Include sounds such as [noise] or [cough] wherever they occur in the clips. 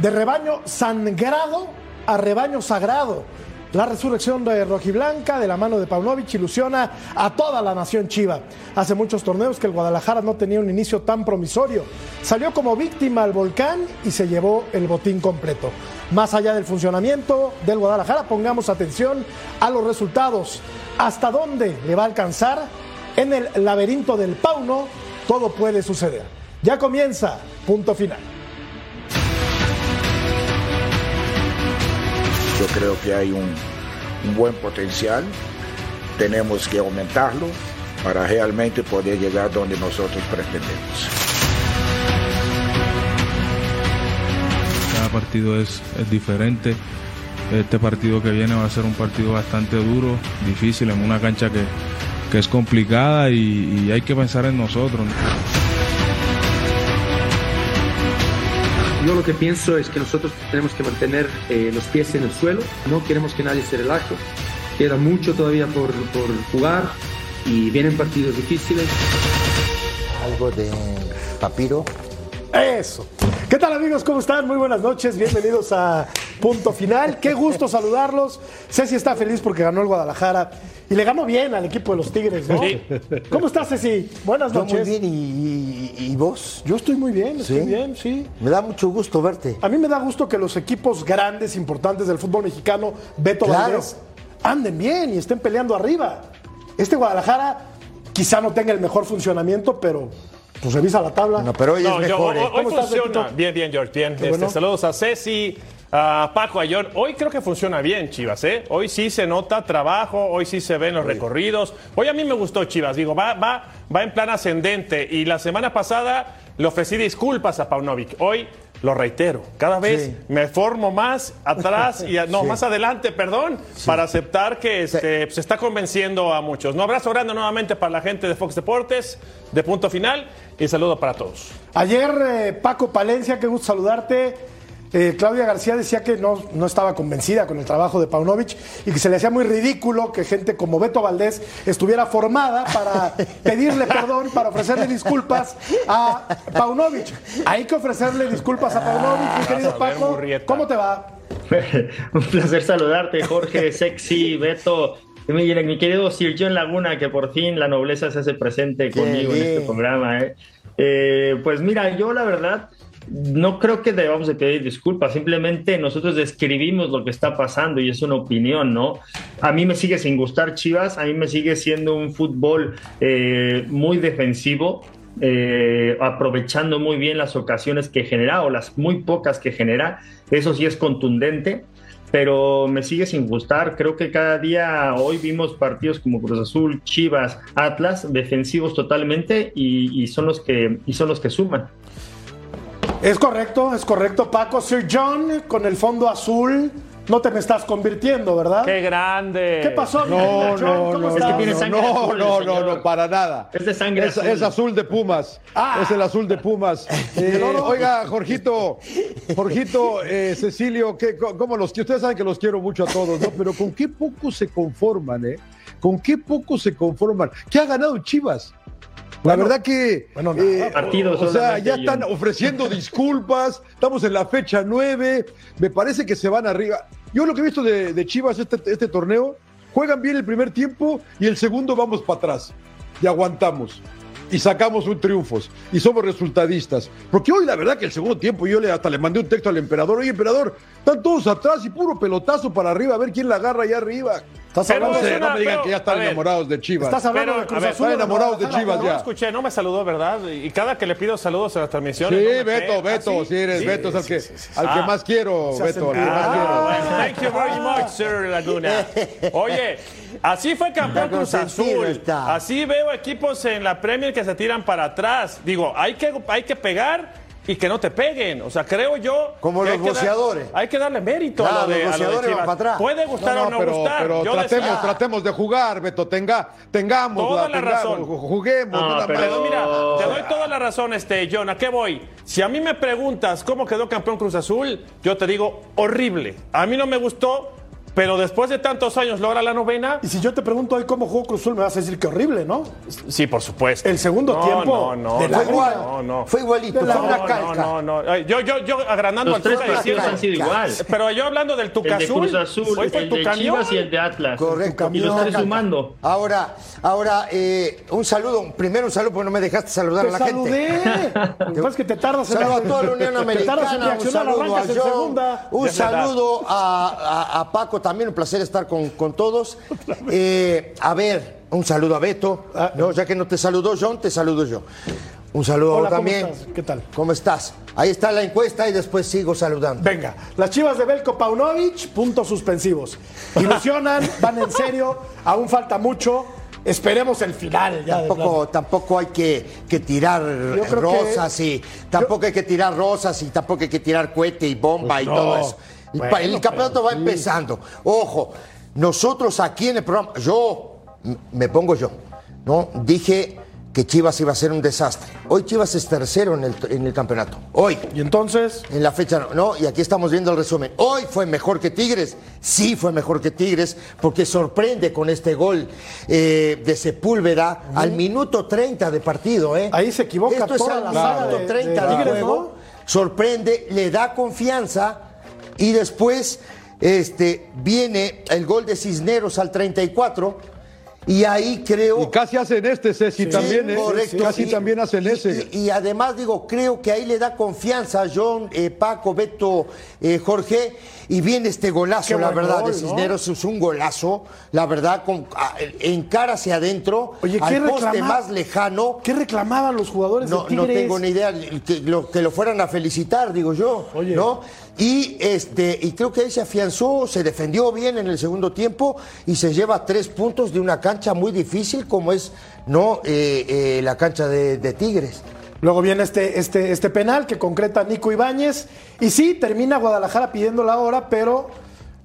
De rebaño sangrado a rebaño sagrado. La resurrección de Rojiblanca de la mano de Paunovic ilusiona a toda la nación chiva. Hace muchos torneos que el Guadalajara no tenía un inicio tan promisorio. Salió como víctima al volcán y se llevó el botín completo. Más allá del funcionamiento del Guadalajara, pongamos atención a los resultados. ¿Hasta dónde le va a alcanzar? En el laberinto del Pauno todo puede suceder. Ya comienza, punto final. Yo creo que hay un, un buen potencial, tenemos que aumentarlo para realmente poder llegar donde nosotros pretendemos. Cada partido es, es diferente. Este partido que viene va a ser un partido bastante duro, difícil, en una cancha que, que es complicada y, y hay que pensar en nosotros. Yo lo que pienso es que nosotros tenemos que mantener eh, los pies en el suelo, no queremos que nadie se relaje, queda mucho todavía por, por jugar y vienen partidos difíciles. Algo de papiro. Eso. ¿Qué tal amigos? ¿Cómo están? Muy buenas noches. Bienvenidos a Punto Final. Qué gusto saludarlos. Ceci está feliz porque ganó el Guadalajara y le ganó bien al equipo de los Tigres, ¿no? ¿Cómo estás, Ceci? Buenas Yo noches. muy bien, ¿y, y- y vos? Yo estoy muy bien, estoy ¿Sí? bien, sí. Me da mucho gusto verte. A mí me da gusto que los equipos grandes, importantes del fútbol mexicano, Beto Claro. Valdés, anden bien y estén peleando arriba. Este Guadalajara quizá no tenga el mejor funcionamiento, pero pues revisa la tabla. No, pero hoy No, es yo- mejor. hoy, ¿eh? hoy ¿Cómo estás, funciona. Bien, bien, George, bien. Este, bueno. Saludos a Ceci, a Paco, a John. Hoy creo que funciona bien, Chivas, ¿eh? Hoy sí se nota trabajo, hoy sí se ven los recorridos. Hoy a mí me gustó Chivas, digo, va, va, va en plan ascendente. Y la semana pasada le ofrecí disculpas a Paunovic. Hoy lo reitero, cada vez Sí. me formo más atrás y no, Sí. más adelante, perdón, para aceptar que este, se está convenciendo a muchos. Un abrazo grande nuevamente para la gente de Fox Deportes, de punto final, y saludo para todos. Ayer, eh, Paco Palencia, qué gusto saludarte. Eh, Claudia García decía que no, no estaba convencida con el trabajo de Paunovic y que se le hacía muy ridículo que gente como Beto Valdés estuviera formada para [laughs] pedirle perdón, para ofrecerle disculpas a Paunovic. Hay que ofrecerle disculpas a Paunovic, mi querido vas a ver, Paco. Murrieta. ¿Cómo te va? [laughs] Un placer saludarte, Jorge, sexy, Beto. Mi, querido Sir John Laguna, que por fin la nobleza se hace presente conmigo en este programa. ¿eh? Eh, pues mira, yo la verdad no creo que debamos de pedir disculpas, simplemente nosotros describimos lo que está pasando y es una opinión, ¿no? A mí me sigue sin gustar Chivas, a mí me sigue siendo un fútbol eh, muy defensivo, eh, aprovechando muy bien las ocasiones que genera o las muy pocas que genera, eso sí es contundente, pero me sigue sin gustar. Creo que cada día hoy vimos partidos como Cruz Azul, Chivas, Atlas, defensivos totalmente y, son los que y son los que suman. Es correcto, es correcto, Paco. Sir John, con el fondo azul, no te me estás convirtiendo, ¿verdad? ¡Qué grande! ¿Qué pasó, No, John? no, ¿Cómo no, estás? que tiene no, sangre no, azul, no, no, no, para nada. Es de sangre es, azul. es azul de Pumas. Ah. Es el azul de Pumas. [laughs] Eh, No, no. Oiga, Jorgito, Jorgito, eh, Cecilio, ¿qué, cómo los que ustedes saben que los quiero mucho a todos, ¿no? Pero con qué poco se conforman, ¿eh? Con qué poco se conforman. ¿Qué ha ganado Chivas? La verdad que bueno, nada. Partidos o sea, ya están ofreciendo [laughs] disculpas, estamos en la fecha 9, me parece que se van arriba. Yo lo que he visto de, de Chivas este, este torneo, juegan bien el primer tiempo y el segundo vamos para atrás y aguantamos y sacamos un triunfos y somos resultadistas. Porque hoy la verdad que el segundo tiempo yo le, hasta le mandé un texto al emperador, oye emperador, están todos atrás y puro pelotazo para arriba, a ver quién la agarra allá arriba. Estás Pero hablando, No, sé, no me digan pero, que ya están ver, enamorados de Chivas. estás hablando Pero, de Cruz ver, Azul. están enamorados de Chivas No ya. escuché, no me saludó, ¿verdad? Y cada que le pido saludos en las Sí, transmisiones. no me Beto, pega. Beto, ¿Ah, si eres Sí. Beto, es al que, al que Ah. más quiero, Beto, al que más Ah, quiero. bueno, thank you very much, Sir Laguna. Oye, así fue campeón Cruz Azul. está. Así veo equipos en la Premier que se tiran para atrás. Digo, hay que, hay que pegar y que no te peguen. O sea, creo yo. Como los hay que dar- boxeadores. hay que darle mérito Claro, a lo de, los a lo de boxeadores Chivas. van para atrás. Puede gustar No, o no, pero, gustar. pero Yo tratemos, decía- tratemos de jugar, Beto, tenga, tengamos Toda la razón. juguemos. No, nada pero- más. Pero mira, te doy toda la razón, este, John. ¿A qué voy? Si a mí me preguntas cómo quedó campeón Cruz Azul, yo te digo horrible. A mí no me gustó pero después de tantos años logra la novena. Y si yo te pregunto hoy cómo jugó Cruz Azul, me vas a decir que horrible, ¿no? Sí, por supuesto. El segundo No, tiempo no, no, de no, la Fue igual. no, no. Fue igualito. De la- Fue una No, calca. no, no, no. Yo, yo, yo agrandando Los al tres partidos han sido igual. Pero yo hablando del El Tuca de. Cruz Azul, el tu de camión. Chivas y el de Atlas. Correcto. Y tres Calca. sumando. Ahora, ahora eh, un saludo, primero un saludo porque no me dejaste saludar Te a la gente. saludé. [laughs] Lo que pasa es que te tardas en Saludo a toda la [laughs] Unión Te tardas en Americana, un reaccionar, saludo a John, segunda. un saludo a, a- a Paco, también un placer estar con, con todos. [laughs] Eh, a ver, un saludo a Beto, Ah. no, ya que no te saludó John, te saludo yo. Un saludo Hola, ¿cómo también. estás? ¿Qué tal? ¿Cómo estás? Ahí está la encuesta y después sigo saludando. Venga, las chivas de Belko Paunovic, puntos suspensivos. Ilusionan, [laughs] van en serio, aún falta mucho. Esperemos el final ya. Tampoco, tampoco hay que, que tirar rosas y tampoco hay que tirar rosas y tampoco hay que tirar cohete y bomba y Pues no. todo eso. El, pa- Bueno, el campeonato va sí. empezando. Ojo, nosotros aquí en el programa, yo me pongo yo, ¿no? Dije que Chivas iba a ser un desastre. Hoy Chivas es tercero en el, en el campeonato. Hoy. Y entonces, En la fecha no, no, y aquí estamos viendo el resumen. Hoy fue mejor que Tigres, sí fue mejor que Tigres, porque sorprende con este gol eh, de Sepúlveda al minuto 30 de partido. ¿eh? Ahí se equivoca Esto es toda al la minuto saga de- 30 de juego, sorprende, le da confianza y después este, viene el gol de Cisneros al 34 y ahí creo... Y casi hacen este, Ceci, también, ¿eh? correcto. Casi Y- también hacen y- ese. Y, y además, digo, creo que ahí le da confianza a John, eh, Paco, Beto, eh, Jorge, y viene este golazo, Qué la verdad, gol, de ¿no? Cisneros es un golazo, la verdad, con, a- en cara hacia adentro, Oye, ¿qué al poste más lejano. ¿qué reclamaban los jugadores No, de no tengo ni idea que lo, que lo fueran a felicitar, digo yo, Oye. ¿no? Y este y creo que ahí se afianzó, se defendió bien en el segundo tiempo y se lleva tres puntos de una cancha muy difícil como es no Eh, eh, la cancha de, de Tigres. Luego viene este, este, este penal que concreta Nico Ibáñez. Y sí, termina Guadalajara pidiendo la hora, pero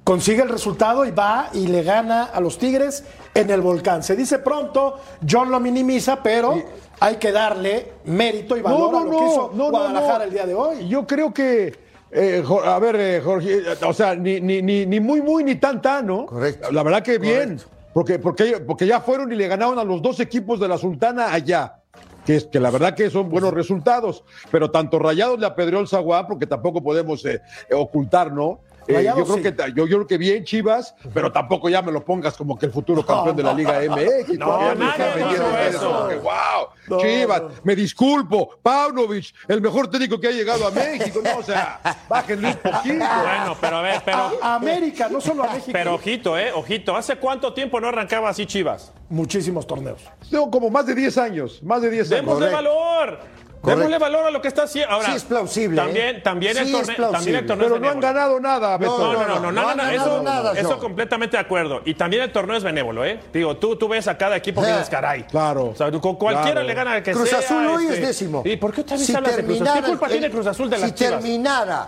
consigue el resultado y va y le gana a los Tigres en el volcán. Se dice pronto, John lo minimiza, pero hay que darle mérito y valor a lo que hizo Guadalajara el día de hoy. Yo creo que, eh, a ver, eh, Jorge, o sea, ni, ni, ni, ni muy, muy, ni tan, tan, ¿no? Correcto. La verdad que bien. Correcto. Porque, porque, porque ya fueron y le ganaron a los dos equipos de la Sultana allá. Que, es, que la verdad que son buenos resultados. Pero tanto Rayados le apedreó el Zaguán, porque tampoco podemos eh, ocultar, ¿no? Eh, yo, creo sí. que, yo, yo creo que bien Chivas, pero tampoco ya me lo pongas como que el futuro campeón de la Liga MX. No, nadie dijo eso. que, wow, No, Chivas, no. me disculpo, Paunovic, el mejor técnico que ha llegado a México, no, o sea, bájenle un poquito. Bueno, pero a ver, pero. A, a América, no solo a México. Pero ojito, eh, ojito. ¿Hace cuánto tiempo no arrancaba así Chivas? Muchísimos torneos. Tengo como más de 10 años, más de 10 años. Démosle Correcto. valor. Démosle valor a lo que está haciendo. Ahora, Sí es plausible, También, ¿eh? también, el Sí es torneo, plausible. también el torneo Pero es no han ganado nada, Beto. No, no, no, no, no nada, ganado eso, nada, eso completamente de acuerdo. Y también el torneo es benévolo, ¿eh? Digo, tú, tú ves a cada equipo que dices, caray. claro, O sea, con cualquiera claro. le gana al que Cruz sea. Azul hoy este, es décimo. ¿Y por qué vez Si hablas de Cruz Azul? ¿Qué culpa el- tiene Cruz Azul de las si Chivas? terminara,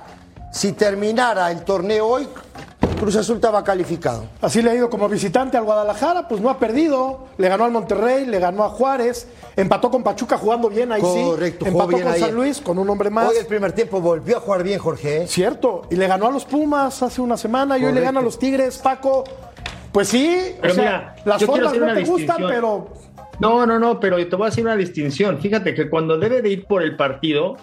si terminara el torneo hoy, Cruz Azul estaba calificado. Así le ha ido como visitante al Guadalajara, pues no ha perdido. Le ganó al Monterrey, le ganó a Juárez, empató con Pachuca jugando bien ahí Correcto, sí. Empató bien con ahí. San Luis con un hombre más. Hoy el primer tiempo volvió a jugar bien, Jorge. ¿eh? Cierto, y le ganó a los Pumas hace una semana y hoy le gana a los Tigres, Paco. Pues sí, Pero o sea, mira, las formas no te gustan, pero No, no, no, pero te voy a hacer una distinción. Fíjate que cuando debe de ir por el partido,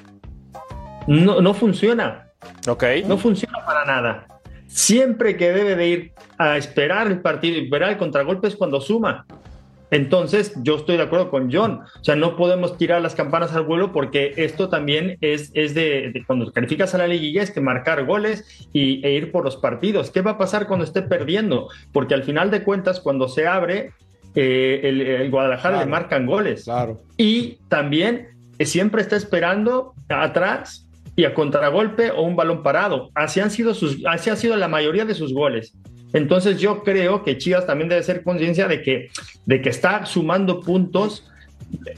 no, no funciona. Ok. No funciona para nada. Siempre que debe de ir a esperar el partido y esperar el contragolpe es cuando suma. Entonces, yo estoy de acuerdo con John. O sea, no podemos tirar las campanas al vuelo porque esto también es, es de, de cuando calificas a la liguilla, es que marcar goles y, e ir por los partidos. ¿Qué va a pasar cuando esté perdiendo? Porque al final de cuentas, cuando se abre, eh, el, el Guadalajara Claro. le marcan goles. Claro. Y también eh, siempre está esperando atrás y a contragolpe o un balón parado. Así han sido sus, así ha sido la mayoría de sus goles. Entonces yo creo que Chivas también debe ser conciencia de que, de que está sumando puntos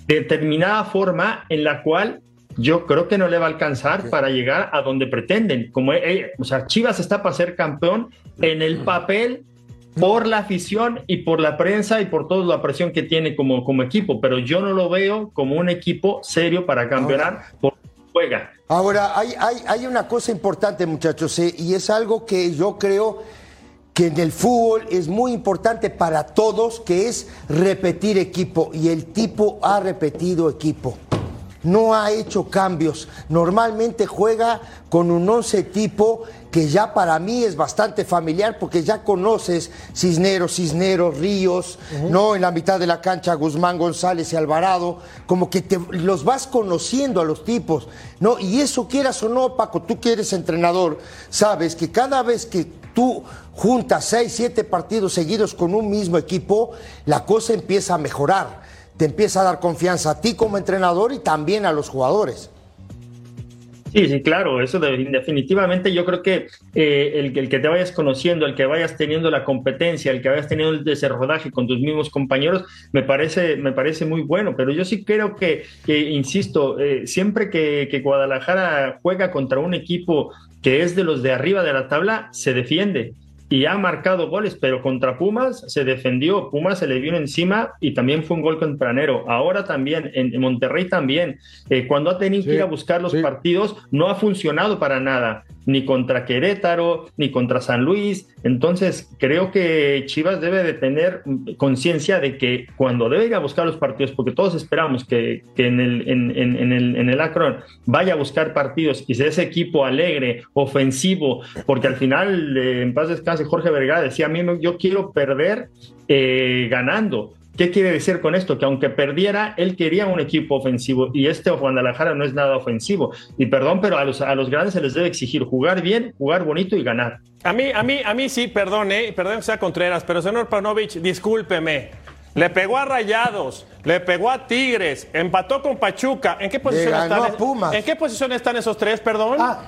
de determinada forma en la cual yo creo que no le va a alcanzar para llegar a donde pretenden. Como, eh, o sea, Chivas está para ser campeón en el papel por la afición y por la prensa y por toda la presión que tiene como, como equipo, pero yo no lo veo como un equipo serio para campeonar juega. Ahora, hay, hay, hay una cosa importante, muchachos, eh, y es algo que yo creo que en el fútbol es muy importante para todos, que es repetir equipo. Y el tipo ha repetido equipo. No ha hecho cambios. Normalmente juega con un once tipo que ya para mí es bastante familiar porque ya conoces Cisneros, Cisneros, Ríos, ¿no? En la mitad de la cancha Guzmán, González y Alvarado, como que te, los vas conociendo a los tipos, ¿no? Y eso quieras o no, Paco, tú que eres entrenador, sabes que cada vez que tú juntas seis, siete partidos seguidos con un mismo equipo, la cosa empieza a mejorar, te empieza a dar confianza a ti como entrenador y también a los jugadores. Sí, sí, claro, eso de- definitivamente yo creo que eh, el, el que te vayas conociendo, el que vayas teniendo la competencia, el que vayas teniendo el desarrollaje con tus mismos compañeros, me parece, me parece muy bueno, pero yo sí creo que, que, insisto, eh, siempre que Guadalajara juega contra un equipo que es de los de arriba de la tabla, se defiende y ha marcado goles, pero contra Pumas se defendió, Pumas se le vino encima y también fue un gol tempranero. Ahora también, en, en Monterrey también, eh, cuando ha tenido Sí, que ir a buscar los sí. partidos, no ha funcionado para nada, ni contra Querétaro, ni contra San Luis. Entonces, creo que Chivas debe de tener conciencia de que cuando debe ir a buscar los partidos, porque todos esperamos que, en, el, en, en- el, en el Akron vaya a buscar partidos y sea ese equipo alegre, ofensivo, porque al final, eh, en paz descanse, Jorge Vergara decía, a mí me- yo quiero perder eh, ganando. ¿Qué quiere decir con esto? Que aunque perdiera, él quería un equipo ofensivo y este Guadalajara no es nada ofensivo. Y perdón, pero a los, a los grandes se les debe exigir jugar bien, jugar bonito y ganar. A mí, a mí, a mí sí, perdón, eh, perdón que sea Contreras, pero señor Panovich, discúlpeme. Le pegó a Rayados, le pegó a Tigres, empató con Pachuca. ¿En qué posición están? a Pumas. ¿En qué posición están esos tres, perdón? Ah,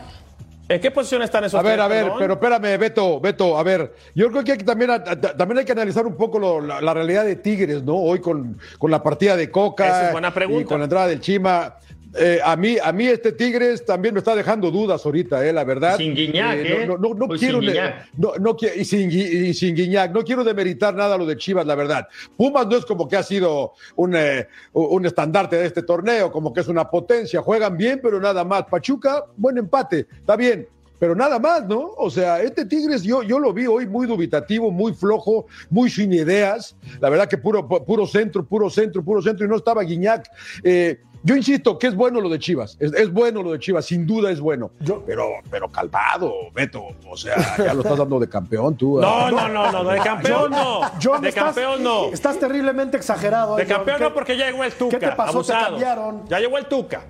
¿En qué posición están esos A ver, a ver, perdón? pero espérame, Beto, Beto, a ver, yo creo que hay que también, a- también hay que analizar un poco lo- la, la realidad de Tigres, ¿no? Hoy con, con la partida de Coca Esa es buena pregunta. y con la entrada del Chima. Eh, a mí, a mí este Tigres también me está dejando dudas ahorita, eh, la verdad. Sin Guiñac, ¿eh? No, no, no, no Pues quiero, sin no, y sin, y sin Guiñac, no quiero demeritar nada lo de Chivas, la verdad. Pumas no es como que ha sido un, eh, un estandarte de este torneo, como que es una potencia, juegan bien, pero nada más. Pachuca, buen empate, está bien. Pero nada más, ¿no? O sea, este Tigres yo, yo lo vi hoy muy dubitativo, muy flojo, muy sin ideas. La verdad que puro, pu- puro centro, puro centro, puro centro y no estaba Guiñac. Eh, yo insisto que es bueno lo de Chivas, es, es bueno lo de Chivas, sin duda es bueno. Yo- pero, pero calmado, Beto, o sea, [laughs] ya lo estás dando de campeón tú. No, ¿ah? no, no, no, de campeón no. John, de estás- campeón no. Estás terriblemente exagerado. De John. campeón ¿Qué- no porque ya llegó el Tuca. ¿Qué te pasó? Te abusados. cambiaron. Ya llegó el Tuca.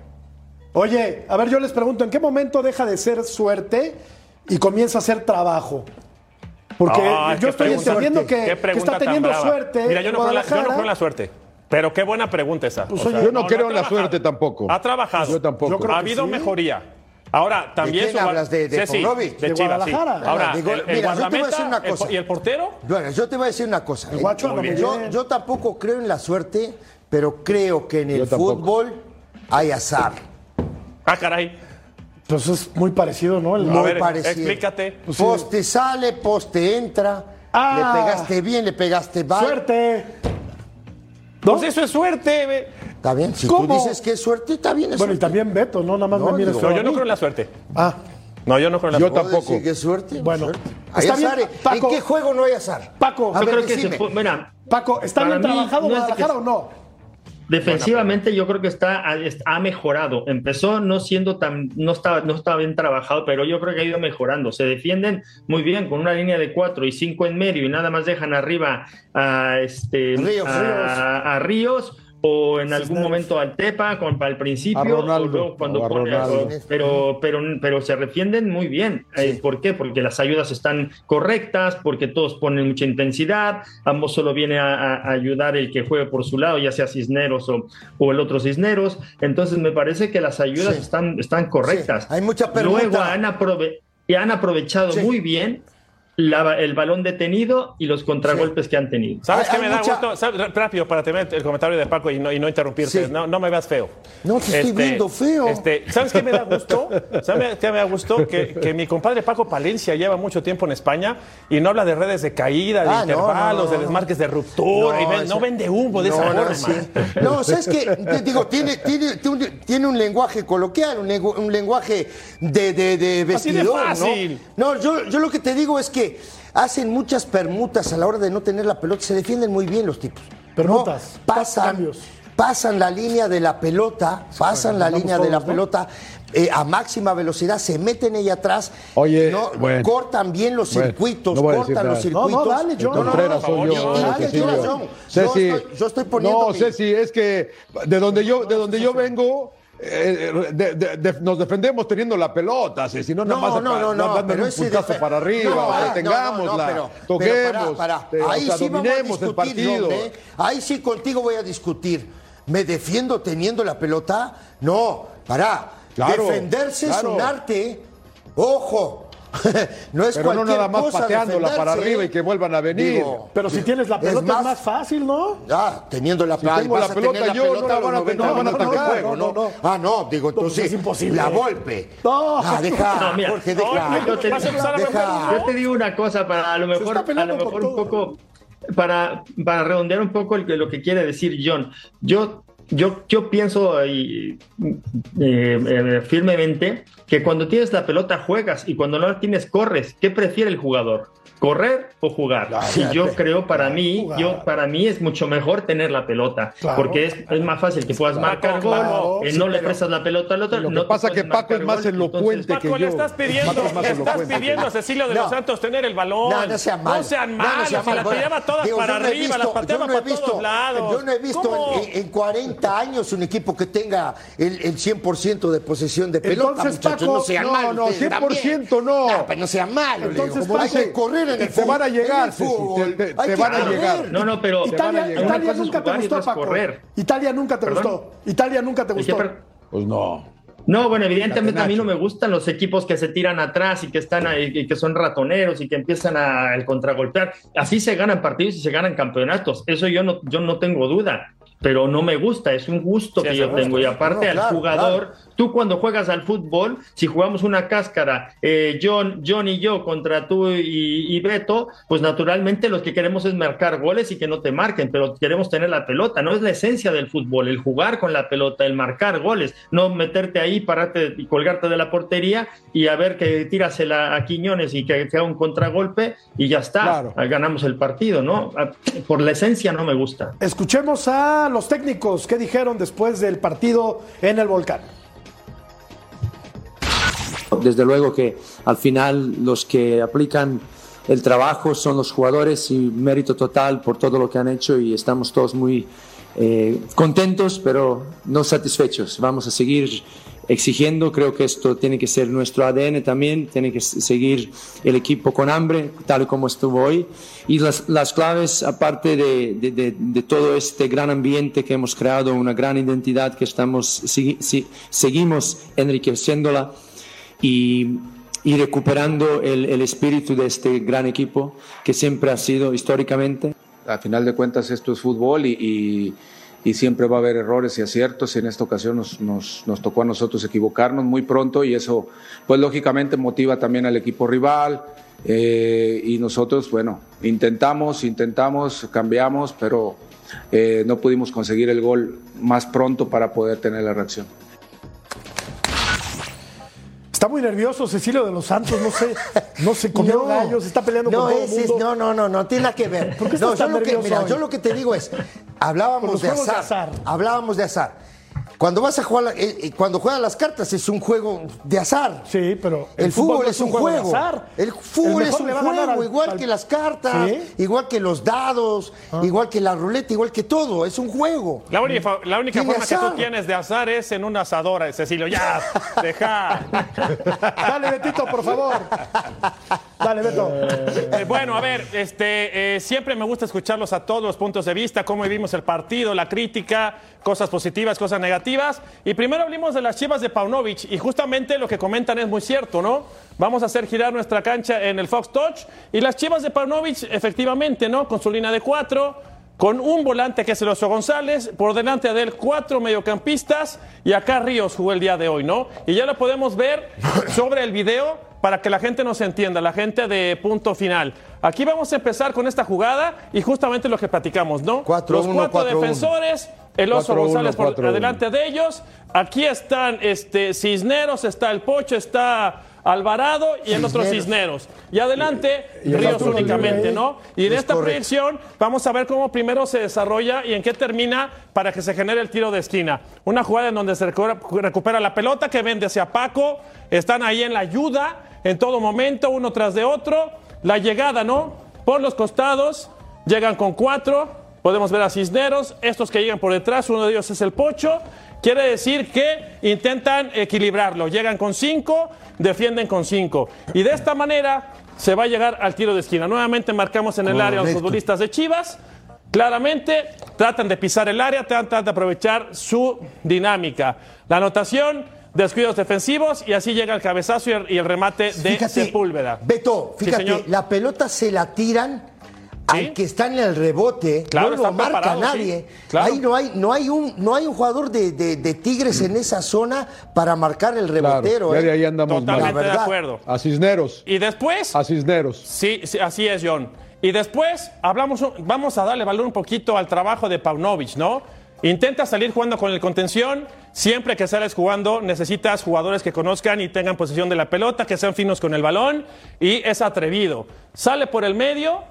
Oye, a ver, yo les pregunto, ¿en qué momento deja de ser suerte y comienza a ser trabajo? Porque Ah, yo estoy entendiendo que, está teniendo suerte. Mira, yo no, creo en la, yo no creo la suerte. Pero qué buena pregunta esa. Pues, O sea, oye, Yo no, creo en la trabajado. suerte tampoco. Ha trabajado. Yo tampoco. Yo creo ha habido sí. mejoría. Ahora, también. quién su gua- hablas? ¿De- de Ceci? De De Chivas, sí. Ahora, Digo, el, el mira, yo te voy a decir una cosa. ¿Y el portero? Bueno, yo te voy a decir una cosa. El guacho yo, tampoco creo en la suerte, pero creo que en Yo el tampoco. fútbol hay azar. Ah, caray. Pues es muy parecido, ¿no? El- Muy ver, parecido. explícate. Pues sí. Poste sale, poste entra. Ah. Le pegaste bien, le pegaste mal. Suerte. ¿No? Pues eso es suerte. ve. Está bien, si ¿Cómo? tú dices que es suerte, está bien. Es Bueno, y también Beto, ¿no? Nada más No, me mires No, yo no creo en la suerte. Ah, No, yo no creo en la Yo suerte. ¿Puedo tampoco. decir que es suerte? Bueno, Suerte. Hay está azar. bien, ¿En Paco. qué juego no hay azar? Paco, A Yo ver, creo que se mira, Paco, ¿está bien trabajado no es que- Guadalajara o no? Defensivamente yo creo que está ha mejorado. Empezó no siendo tan no estaba no estaba bien trabajado, pero yo creo que ha ido mejorando. Se defienden muy bien con una línea de cuatro y cinco en medio y nada más dejan arriba a este Ríos, a, a Ríos o en algún momento al Tepa con para el principio A Ronaldo, o luego cuando o a pone- Ronaldo. pero pero pero se defienden muy bien. Eh, ¿Por qué? Porque las ayudas están correctas, porque todos ponen mucha intensidad, ambos solo viene a, a- a ayudar el que juegue por su lado, ya sea Cisneros o, o el otro Cisneros. Entonces me parece que las ayudas Sí. están, están correctas. Sí, hay mucha pregunta. Luego han, aprove- y han aprovechado Sí. muy bien la- el balón detenido y los contragolpes que han tenido. ¿Sabes Hay- qué hay me da gusto? ¿Sabes? Rápido, para terminar el comentario de Paco y no, y no interrumpirte. Sí. No, no me veas feo. No, te estoy viendo feo. este, ¿Sabes qué me da gusto? ¿Sabes [laughs] qué me da gusto? Que, que mi compadre Paco Palencia lleva mucho tiempo en España y no habla de redes de caída, de Ah, no, intervalos, no, de no. desmarques de ruptura. y ven- no, vende humo de esa No, no, forma. sí. No, ¿sabes qué? Te digo, tiene, tiene, tiene un- tiene un lenguaje coloquial, un, lengu- un lenguaje de, de, de Así de vestidor, fácil. ¿no? No, yo, yo lo que te digo es que hacen muchas permutas a la hora de no tener la pelota, se defienden muy bien los tipos. Permutas, No, pasan, cambios. pasan la línea de la pelota, pasan la línea de la pelota eh, a máxima velocidad, se meten ella atrás, Oye, no, bueno. cortan bien los Bueno, circuitos, no cortan los nada. No, no, circuitos. dale, John. No, no, yo, yo, estoy, yo estoy poniendo No, mi- Ceci, es que de donde yo, de donde yo vengo, eh, de- de- de- nos defendemos teniendo la pelota, Ceci, no nada No, más no, no, no, dando pero un puntazo para arriba, No, detengámosla, no, no, no, toquemos, eh, pará. o Ahí sea, sí vamos a dominemos el partido. John, ¿eh? Ahí sí contigo voy a discutir. ¿Me defiendo teniendo la pelota? No, pará. Claro, Defenderse claro. es un arte. Ojo. [laughs] no es Pero no nada más pateándola para arriba y que vuelvan a venir. Digo, Pero si tienes la pelota es más, más- fácil, ¿no? Ah, teniendo la pelota. tengo la pelota yo, no la van a- no van a atacar. juego, No, ¿no? no. Ah, no, digo, pues entonces. es imposible. La golpe. No. Ah, deja, No, mira. Jorge, No, deja. yo te- deja. Yo digo una cosa para a lo mejor, a lo mejor un poco para, para redondear un poco el que- lo que quiere decir John. Yo, yo, yo pienso y, eh, eh, firmemente que cuando tienes la pelota juegas y cuando no la tienes corres. ¿Qué prefiere el jugador? ¿Correr o jugar? y yo creo para mí, jugar. yo para mí es mucho mejor tener la pelota, Claro. porque es, es más fácil que puedas marcar gol, claro. eh, Sí, no le prestas la pelota al otro. Lo que no pasa que Paco es más elocuente entonces- que Paco, le yo. estás pidiendo, Paco es le estás pidiendo a yo. Cecilio de No. los Santos tener el balón. No, no sean mal. No sean No, no malos, sean se mal. las tiraba todas digo, para yo no arriba, las visto- pateaba yo no he para todos visto- lados. Yo no he visto en, en 40 años un equipo que tenga el, el 100% de posesión de pelota, Entonces, muchachos. Paco, no sean no, malos. no, 100% no. también. pues no sean malos. Entonces, hay Paco, que correr en te- el te van a llegar, te- te- van a llegar. No, no, pero Italia, Italia nunca te gustó, Paco. correr. Italia nunca te ¿Perdón? gustó. Italia nunca te ¿De qué gustó. Pues no. No, bueno, evidentemente a mí no me gustan los equipos que se tiran atrás y que están ahí, y que son ratoneros y que empiezan a el contragolpear. Así se ganan partidos y se ganan campeonatos. Eso yo no, yo no tengo duda. Pero no me gusta, es un gusto Sí, que yo un tengo. Y gusto. aparte No, al claro, jugador, tú cuando juegas al fútbol, si jugamos una cáscara, eh, John, John y yo contra tú y, y Beto, pues naturalmente lo que queremos es marcar goles y que no te marquen, pero queremos tener la pelota. No es la esencia del fútbol, el jugar con la pelota, el marcar goles, no meterte ahí, pararte y colgarte de la portería y a ver que tirasela a Quiñones y que, que haga un contragolpe y ya está, Claro. ganamos el partido, ¿no? Ah, Por la esencia no me gusta. Escuchemos a los técnicos qué dijeron después del partido en el volcán. Desde luego que al final los que aplican el trabajo son los jugadores y mérito total por todo lo que han hecho y estamos todos muy eh, contentos pero no satisfechos. Vamos a seguir exigiendo, creo que esto tiene que ser nuestro ADN también, tiene que seguir el equipo con hambre, tal como estuvo hoy. Y las, las claves, aparte de, de- de- de todo este gran ambiente que hemos creado, una gran identidad que estamos, segui- si- seguimos enriqueciéndola, y, y recuperando el, el espíritu de este gran equipo que siempre ha sido históricamente. A final de cuentas esto es fútbol y, y- y siempre va a haber errores y aciertos. En esta ocasión nos, nos- nos tocó a nosotros equivocarnos muy pronto y eso pues lógicamente motiva también al equipo rival eh, y nosotros bueno intentamos, intentamos, cambiamos pero eh, no pudimos conseguir el gol más pronto para poder tener la reacción. Está muy nervioso Cecilio de los Santos, no sé, no sé, comió gallos, está peleando no, con todo el es- mundo. no, no, no, no tiene nada que ver. ¿Por qué no, yo lo que, nervioso mira, hoy? yo lo que te digo es, hablábamos de juegos de azar, azar. hablábamos de azar. Cuando vas a jugar, la- eh, eh, cuando juegas las cartas es un juego de azar. Sí, pero El, fútbol, es un juego. azar. El fútbol El es un juego, al- igual al- que las cartas, ¿Sí? igual que los dados, igual que la ruleta, igual que todo. Es un juego. La única, la única forma que tú tienes de azar es en una asadora, Cecilio. Ya, deja. [laughs] Dale, Betito, por favor. Dale, Beto. Bueno, a ver, este, eh, siempre me gusta escucharlos a todos los puntos de vista, cómo vivimos el partido, la crítica, cosas positivas, cosas negativas. Y primero hablemos de las chivas de Paunovic, y justamente lo que comentan es muy cierto, ¿no? Vamos a hacer girar nuestra cancha en el Fox Touch, y las chivas de Paunovic, efectivamente, ¿no? Con su línea de cuatro, con un volante que es el Oso González, por delante de él cuatro mediocampistas, y acá Ríos jugó el día de hoy, ¿no? Y ya lo podemos ver [laughs] sobre el video para que la gente nos entienda, la gente de punto final. Aquí vamos a empezar con esta jugada y justamente lo que platicamos, ¿no? 4-1, Los cuatro 4-1. defensores, el Oso 4-1, González por 4-1. delante de ellos. Aquí están este, Cisneros, está el Pocho, está Alvarado y el otro Cisneros. Y adelante, Y Ríos únicamente. ¿no? Y en Es esta correcto. proyección vamos a ver cómo primero se desarrolla y en qué termina para que se genere el tiro de esquina. Una jugada en donde se recupera, recupera la pelota, que vende hacia Paco, están ahí en la ayuda en todo momento, uno tras de otro. La llegada, ¿no? Por los costados, llegan con cuatro, podemos ver a Cisneros, estos que llegan por detrás, uno de ellos es el Pocho. Quiere decir que intentan equilibrarlo, llegan con cinco, defienden con cinco. Y de esta manera se va a llegar al tiro de esquina. Nuevamente marcamos en el área a los futbolistas de Chivas. Claramente tratan de pisar el área, tratan de aprovechar su dinámica. La anotación, descuidos defensivos y así llega el cabezazo y el, remate de Fíjate, Sepúlveda. Beto, Sí, fíjate, señor. la pelota se la tiran al que está en el rebote, Claro, no lo marca preparados, nadie. sí, claro. Ahí no hay, no hay un, no hay un jugador de, de- de Tigres en esa zona para marcar el Claro, rebotero. ya ¿eh? ahí andamos mal. Totalmente de acuerdo. A Cisneros. Y después, A Cisneros. sí, sí, así es, John. Y después hablamos, vamos a darle valor un poquito al trabajo de Paunovic, ¿no? Intenta salir jugando con el contención. Siempre que sales jugando, necesitas jugadores que conozcan y tengan posesión de la pelota, que sean finos con el balón y es atrevido. Sale por el medio,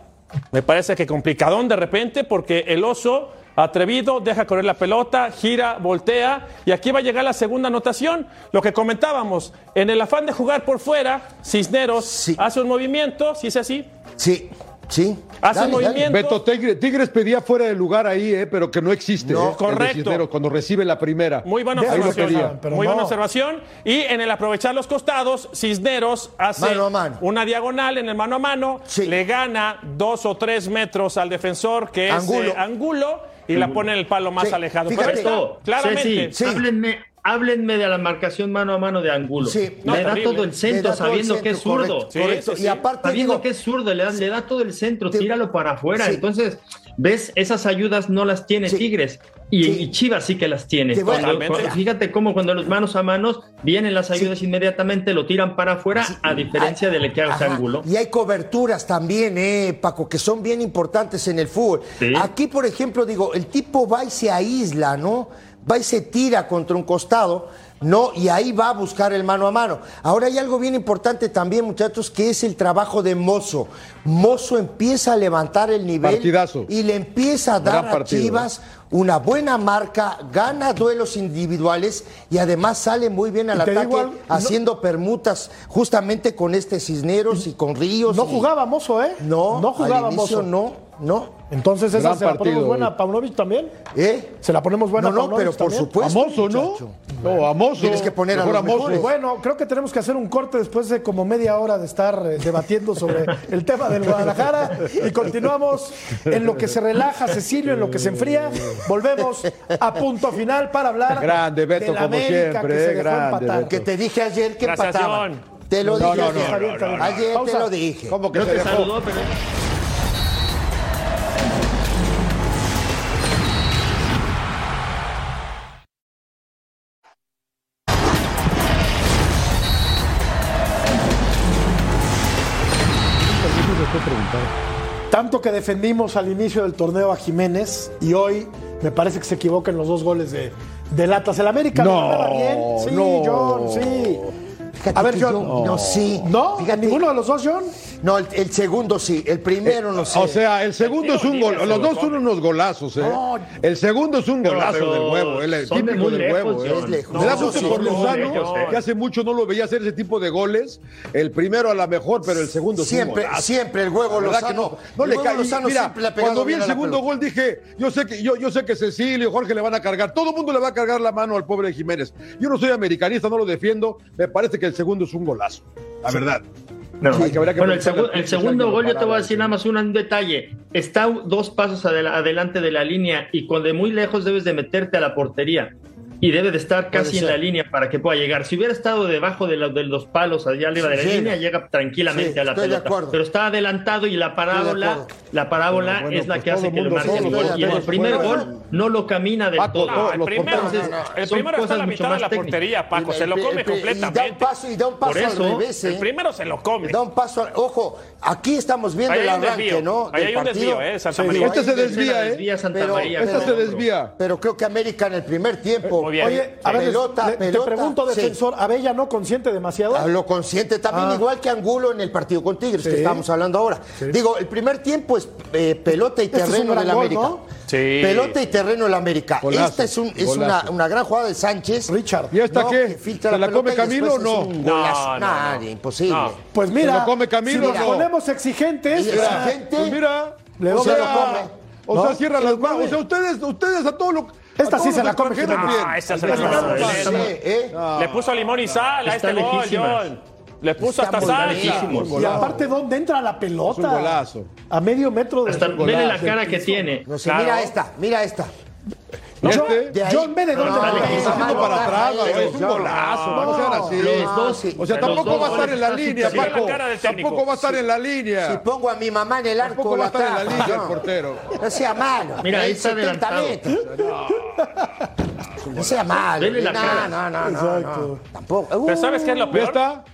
me parece que complicadón de repente, porque el oso atrevido deja correr la pelota, gira, voltea y aquí va a llegar la segunda anotación. Lo que comentábamos, en el afán de jugar por fuera, Cisneros Sí. hace un movimiento, si es así, Sí, sí. Hace Dale, un dale. movimiento. Beto Tigres, Tigres pedía fuera de lugar ahí, eh, pero que no existe. No, eh, correcto. Cisneros, cuando recibe la primera. Muy buena Ahí lo observación. Muy no. buena observación. Y en el aprovechar los costados, Cisneros hace Mano a mano. una diagonal en el mano a mano, Sí. le gana dos o tres metros al defensor, que es Angulo. eh, Angulo, y la pone en el palo más Sí, alejado. fíjate. Pero está Esto, claramente. Háblenme, háblenme de la marcación mano a mano de Angulo. Sí. No, le da todo el centro el sabiendo centro, que es zurdo. correcto, correcto. sí, Y aparte Sabiendo digo, que es zurdo, le da, le da todo el centro, Te- tíralo para afuera. Entonces, ves, esas ayudas no las tiene. Tigres. Y, Chivas sí que las tiene. Cuando- cuando- fíjate cómo cuando los manos a manos vienen las ayudas inmediatamente, lo tiran para afuera, a diferencia del que hace. Angulo. Y hay coberturas también, eh, Paco, que son bien importantes en el fútbol. Aquí, por ejemplo, digo, el tipo va y se aísla, ¿no? Va y se tira contra un costado, ¿no? Y ahí va a buscar el mano a mano. Ahora hay algo bien importante también, muchachos, que es el trabajo de Mozo. Mozo empieza a levantar el nivel Partidazo. y le empieza a dar a Chivas una buena marca, gana duelos individuales y además sale muy bien al ataque no- haciendo permutas justamente con este Cisneros y con Ríos. No y- jugaba Mozo, ¿eh? No, no jugaba al inicio Mozo. no, no. Entonces esa Gran se la partido, ponemos buena a Paunovic también. ¿Eh? Se la ponemos buena No, a no, Paunovic pero por también. supuesto. Amoso, ¿no? muchacho. No, Amoso. Tienes que poner a Mejor los Amoso. mejores. Bueno, creo que tenemos que hacer un corte después de como media hora de estar eh, debatiendo sobre el tema del Guadalajara y continuamos en lo que se relaja Cecilio, en lo que se enfría. Volvemos a punto final para hablar Grande, Beto, de la como América siempre, que se eh, dejó grande. Beto. Que te dije ayer que empataban. Te lo No, dije no, ayer. no. Ayer Pausa. te lo dije. ¿Cómo que No se te dejó? saludó, pero... Que defendimos al inicio del torneo a Jiménez y hoy me parece que se equivoca en los dos goles de, del Atlas. El América No, bien. Sí, no. John, sí. Fíjate A ver, John. yo- no, sí. ¿No? Fíjate. ¿Ninguno de los dos, John? No, el, el segundo sí. El primero no sé. O sea, el segundo es un gol. Los dos son unos golazos, ¿eh? No. El segundo es un golazo pero del huevo, el típico muy del lejos, huevo. ¿eh? Es lejos. Me da gusto por no, Lozano, eh. que hace mucho no lo veía hacer ese tipo de goles. El primero a la mejor, pero el segundo es un siempre, golazo. siempre el huevo La verdad que Lozano. no, no el le cae. Lozano Mira, siempre le ha pegado cuando vi el segundo gol dije, yo sé que yo, yo sé que Cecilio, Jorge le van a cargar, todo el mundo le va a cargar la mano al pobre Jiménez. Yo no soy americanista, no lo defiendo, me parece que el segundo es un golazo, la verdad. No. Sí, que bueno, el, segu- el segundo gol, yo te voy a decir nada más un, un detalle. Está dos pasos adela- adelante de la línea y con de muy lejos debes de meterte a la portería. Y debe de estar casi en la línea para que pueda llegar. Si hubiera estado debajo de, la- de los palos allá arriba de la Sí, línea, llega. llega tranquilamente Sí, a la estoy de pelota. acuerdo. Pero está adelantado y la parábola, la parábola bueno, es la pues que hace que lo marque el los gol. Y en el primer gol no lo camina del Paco, todo. todos el los primero, porteros. el Son primero está cosas a la mitad de la portería, Paco. Se lo El- come el- Y da un completamente. paso, y da un paso Por al eso. El ¿eh? primero se lo come. Da un paso al- Ojo, aquí estamos viendo el hay un arranque, desvío. ¿no? Ahí hay un desvío, ¿eh? Santa María. Este se desvía, ¿eh? Esta se desvía. Pero creo que América en el primer tiempo muy bien. Oye, a ver, Pelota, le- pelota, te pregunto, sí. defensor, ¿Abella no consiente demasiado? Ah, Lo consciente también, Ah. igual que Angulo en el partido con Tigres, Sí. que estamos hablando ahora. Digo, el primer tiempo es eh, pelota y Este es terreno del gol, América. ¿no? Sí. Pelota y terreno del América. Golazo, Esta es, un- es golazo. una, una gran jugada de Sánchez. Richard. ¿Y esta No, qué? ¿Se la come Camilo o no? No, no, Nadie, imposible. No. Pues mira, ¿Se lo come Camilo si nos no? ponemos exigentes, Y ah, esa gente- Pues mira, Le o doy- sea, se lo come. o ¿No? sea, cierra las manos. O sea, ustedes, ustedes a todo lo. Esta sí se la come extranjeros Jiménez. Ah, esa se la come. Le puso limón y sal a este gol. John. Le puso Está hasta muy sal. lejísimo. y aparte, ¿dónde entra la pelota? Es un golazo. A medio metro de Hasta la cara que tiene. No sé, Claro. mira esta, mira esta. ¿Y John, este? De ahí- John, dónde No, no, Está no, haciendo no, para no, atrás, no, es un no, golazo, no, no sean así. Los dos, sí. O sea, tampoco dos va a estar en la línea, Sí, Paco. Tampoco va a estar en la línea. Si pongo a mi mamá en el arco, Tampoco va a estar en la línea el no. portero. No sea malo. Mira, ahí está 70 adelantado. [laughs] No sea malo. Vele la no, cara. no, no, no, no. Tampoco. Pero ¿sabes qué es lo ¿Ya peor? está?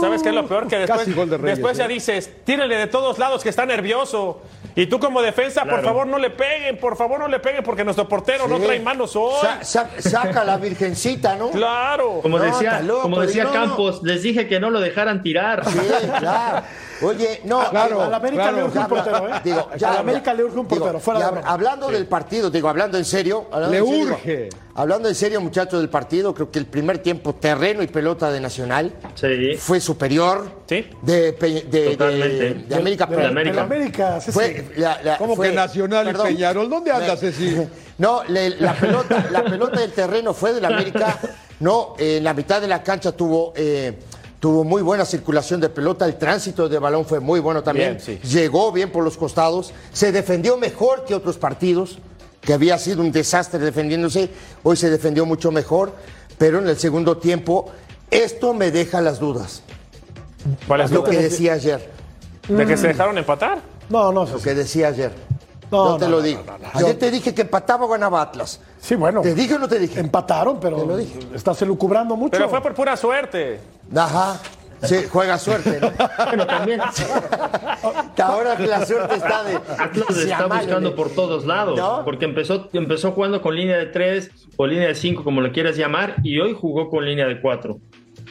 ¿Sabes qué es lo peor? Que después, Casi gol de Reyes, después ya ¿eh? dices, tírale de todos lados que está nervioso. Y tú como defensa, por favor no le peguen, por favor no le peguen porque nuestro portero no trae manos hoy. Sa- sa- saca la virgencita, ¿no? Claro. Como No, decía, loco, como decía no, no. Campos, les dije que no lo dejaran tirar. Sí, claro. [laughs] Oye, no. Claro, A la América claro. le urge un portero, ¿eh? Digo, a la América le urge un digo, portero, fuera y de. Hablando del partido, digo, hablando en serio. hablando Le en serio, urge. digo, hablando en serio, muchachos, del partido, creo que el primer tiempo, terreno y pelota de Nacional, Sí. fue superior Sí. de, de, de- Totalmente. de América. De, de de América. América, Fue sí. la- la- ¿Cómo fue- que Nacional y perdón. Peñarol? ¿Dónde andas, Ceci? [laughs] No, le- la, pelota, la pelota del terreno fue del América. No, en la mitad de la cancha tuvo, eh, tuvo muy buena circulación de pelota. El tránsito de balón fue muy bueno también. Bien, sí. Llegó bien por los costados. Se defendió mejor que otros partidos, que había sido un desastre defendiéndose. Hoy se defendió mucho mejor. Pero en el segundo tiempo, esto me deja las dudas. ¿Cuál es Lo que decía ayer. ¿De que se dejaron empatar? No, no, Lo sí, que decía ayer. No, Yo te no, lo no, digo. no, no, no. Ayer Yo- te dije que empataba o ganaba Atlas. sí, bueno. ¿Te dije o no te dije? Empataron, pero lo dije. estás elucubrando mucho. Pero fue por pura suerte. Ajá. Sí, juega suerte, ¿no? Bueno, también [laughs] Que ahora que la suerte está de. Atlas está buscando por todos lados, ¿No? porque empezó, empezó jugando con línea de 3 o línea de 5, como le quieras llamar, y hoy jugó con línea de 4.